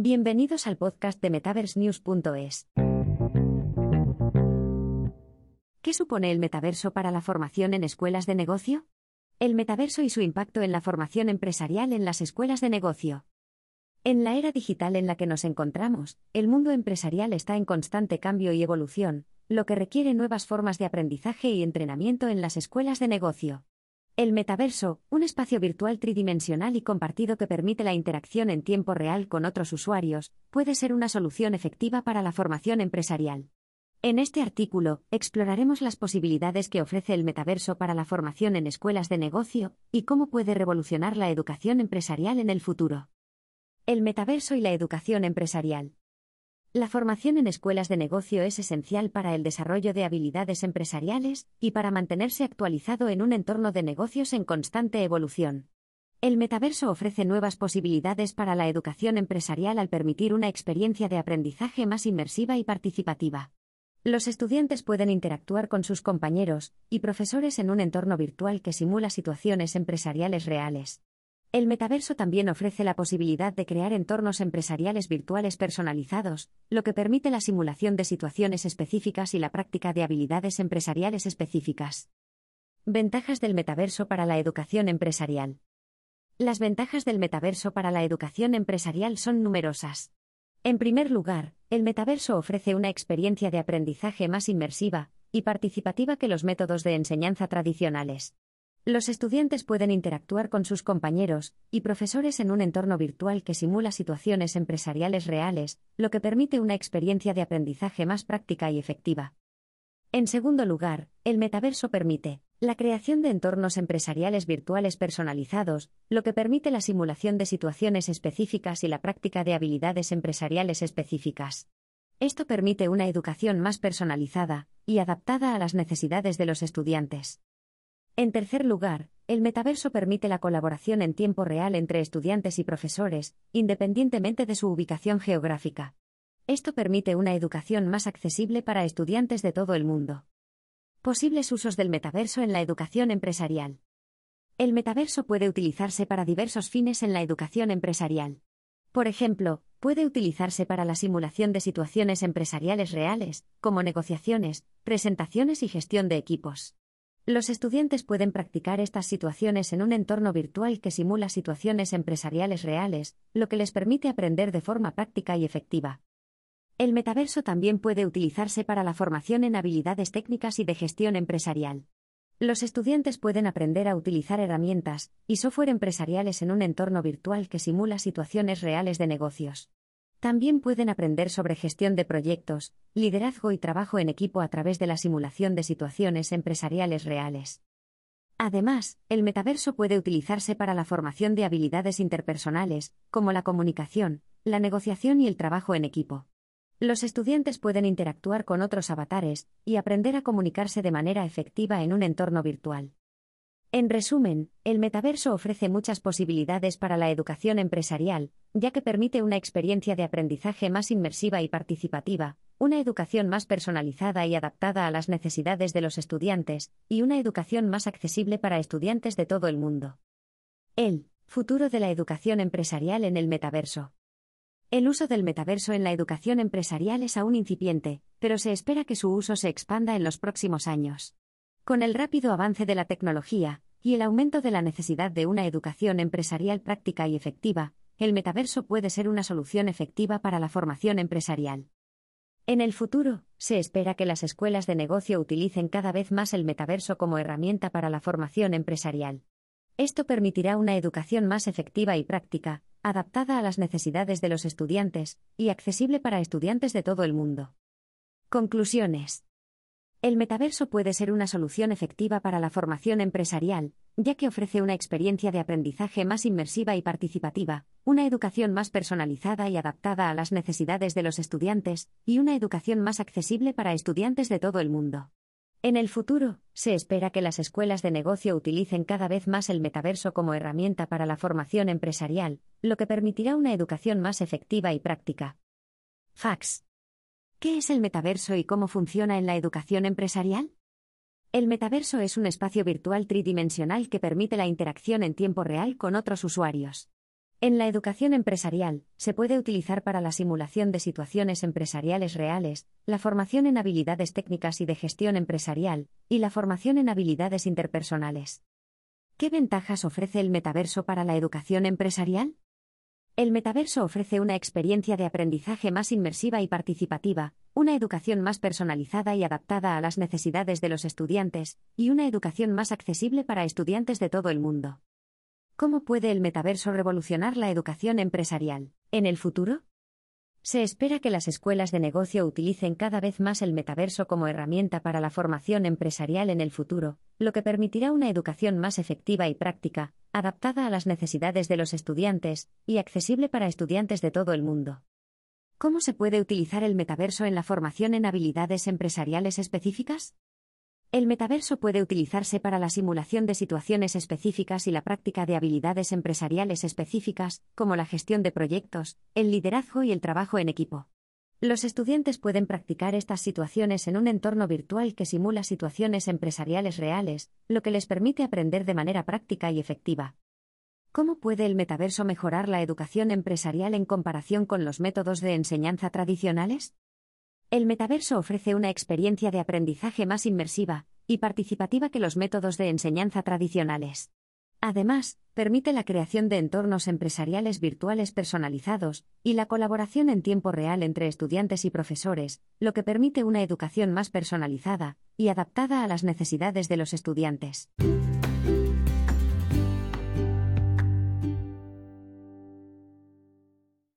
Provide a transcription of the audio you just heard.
Bienvenidos al podcast de MetaverseNews.es. ¿Qué supone el metaverso para la formación en escuelas de negocio? El metaverso y su impacto en la formación empresarial en las escuelas de negocio. En la era digital en la que nos encontramos, el mundo empresarial está en constante cambio y evolución, lo que requiere nuevas formas de aprendizaje y entrenamiento en las escuelas de negocio. El metaverso, un espacio virtual tridimensional y compartido que permite la interacción en tiempo real con otros usuarios, puede ser una solución efectiva para la formación empresarial. En este artículo, exploraremos las posibilidades que ofrece el metaverso para la formación en escuelas de negocio y cómo puede revolucionar la educación empresarial en el futuro. El metaverso y la educación empresarial. La formación en escuelas de negocio es esencial para el desarrollo de habilidades empresariales y para mantenerse actualizado en un entorno de negocios en constante evolución. El metaverso ofrece nuevas posibilidades para la educación empresarial al permitir una experiencia de aprendizaje más inmersiva y participativa. Los estudiantes pueden interactuar con sus compañeros y profesores en un entorno virtual que simula situaciones empresariales reales. El metaverso también ofrece la posibilidad de crear entornos empresariales virtuales personalizados, lo que permite la simulación de situaciones específicas y la práctica de habilidades empresariales específicas. Ventajas del metaverso para la educación empresarial. Las ventajas del metaverso para la educación empresarial son numerosas. En primer lugar, el metaverso ofrece una experiencia de aprendizaje más inmersiva y participativa que los métodos de enseñanza tradicionales. Los estudiantes pueden interactuar con sus compañeros y profesores en un entorno virtual que simula situaciones empresariales reales, lo que permite una experiencia de aprendizaje más práctica y efectiva. En segundo lugar, el metaverso permite la creación de entornos empresariales virtuales personalizados, lo que permite la simulación de situaciones específicas y la práctica de habilidades empresariales específicas. Esto permite una educación más personalizada y adaptada a las necesidades de los estudiantes. En tercer lugar, el metaverso permite la colaboración en tiempo real entre estudiantes y profesores, independientemente de su ubicación geográfica. Esto permite una educación más accesible para estudiantes de todo el mundo. Posibles usos del metaverso en la educación empresarial. El metaverso puede utilizarse para diversos fines en la educación empresarial. Por ejemplo, puede utilizarse para la simulación de situaciones empresariales reales, como negociaciones, presentaciones y gestión de equipos. Los estudiantes pueden practicar estas situaciones en un entorno virtual que simula situaciones empresariales reales, lo que les permite aprender de forma práctica y efectiva. El metaverso también puede utilizarse para la formación en habilidades técnicas y de gestión empresarial. Los estudiantes pueden aprender a utilizar herramientas y software empresariales en un entorno virtual que simula situaciones reales de negocios. También pueden aprender sobre gestión de proyectos, liderazgo y trabajo en equipo a través de la simulación de situaciones empresariales reales. Además, el metaverso puede utilizarse para la formación de habilidades interpersonales, como la comunicación, la negociación y el trabajo en equipo. Los estudiantes pueden interactuar con otros avatares y aprender a comunicarse de manera efectiva en un entorno virtual. En resumen, el metaverso ofrece muchas posibilidades para la educación empresarial, ya que permite una experiencia de aprendizaje más inmersiva y participativa, una educación más personalizada y adaptada a las necesidades de los estudiantes, y una educación más accesible para estudiantes de todo el mundo. El futuro de la educación empresarial en el metaverso. El uso del metaverso en la educación empresarial es aún incipiente, pero se espera que su uso se expanda en los próximos años. Con el rápido avance de la tecnología y el aumento de la necesidad de una educación empresarial práctica y efectiva, el metaverso puede ser una solución efectiva para la formación empresarial. En el futuro, se espera que las escuelas de negocio utilicen cada vez más el metaverso como herramienta para la formación empresarial. Esto permitirá una educación más efectiva y práctica, adaptada a las necesidades de los estudiantes, y accesible para estudiantes de todo el mundo. Conclusiones. El metaverso puede ser una solución efectiva para la formación empresarial, ya que ofrece una experiencia de aprendizaje más inmersiva y participativa, una educación más personalizada y adaptada a las necesidades de los estudiantes, y una educación más accesible para estudiantes de todo el mundo. En el futuro, se espera que las escuelas de negocio utilicen cada vez más el metaverso como herramienta para la formación empresarial, lo que permitirá una educación más efectiva y práctica. Fax. ¿Qué es el metaverso y cómo funciona en la educación empresarial? El metaverso es un espacio virtual tridimensional que permite la interacción en tiempo real con otros usuarios. En la educación empresarial, se puede utilizar para la simulación de situaciones empresariales reales, la formación en habilidades técnicas y de gestión empresarial, y la formación en habilidades interpersonales. ¿Qué ventajas ofrece el metaverso para la educación empresarial? El metaverso ofrece una experiencia de aprendizaje más inmersiva y participativa, una educación más personalizada y adaptada a las necesidades de los estudiantes, y una educación más accesible para estudiantes de todo el mundo. ¿Cómo puede el metaverso revolucionar la educación empresarial? ¿En el futuro? Se espera que las escuelas de negocio utilicen cada vez más el metaverso como herramienta para la formación empresarial en el futuro, lo que permitirá una educación más efectiva y práctica, adaptada a las necesidades de los estudiantes, y accesible para estudiantes de todo el mundo. ¿Cómo se puede utilizar el metaverso en la formación en habilidades empresariales específicas? El metaverso puede utilizarse para la simulación de situaciones específicas y la práctica de habilidades empresariales específicas, como la gestión de proyectos, el liderazgo y el trabajo en equipo. Los estudiantes pueden practicar estas situaciones en un entorno virtual que simula situaciones empresariales reales, lo que les permite aprender de manera práctica y efectiva. ¿Cómo puede el metaverso mejorar la educación empresarial en comparación con los métodos de enseñanza tradicionales? El metaverso ofrece una experiencia de aprendizaje más inmersiva y participativa que los métodos de enseñanza tradicionales. Además, permite la creación de entornos empresariales virtuales personalizados y la colaboración en tiempo real entre estudiantes y profesores, lo que permite una educación más personalizada y adaptada a las necesidades de los estudiantes.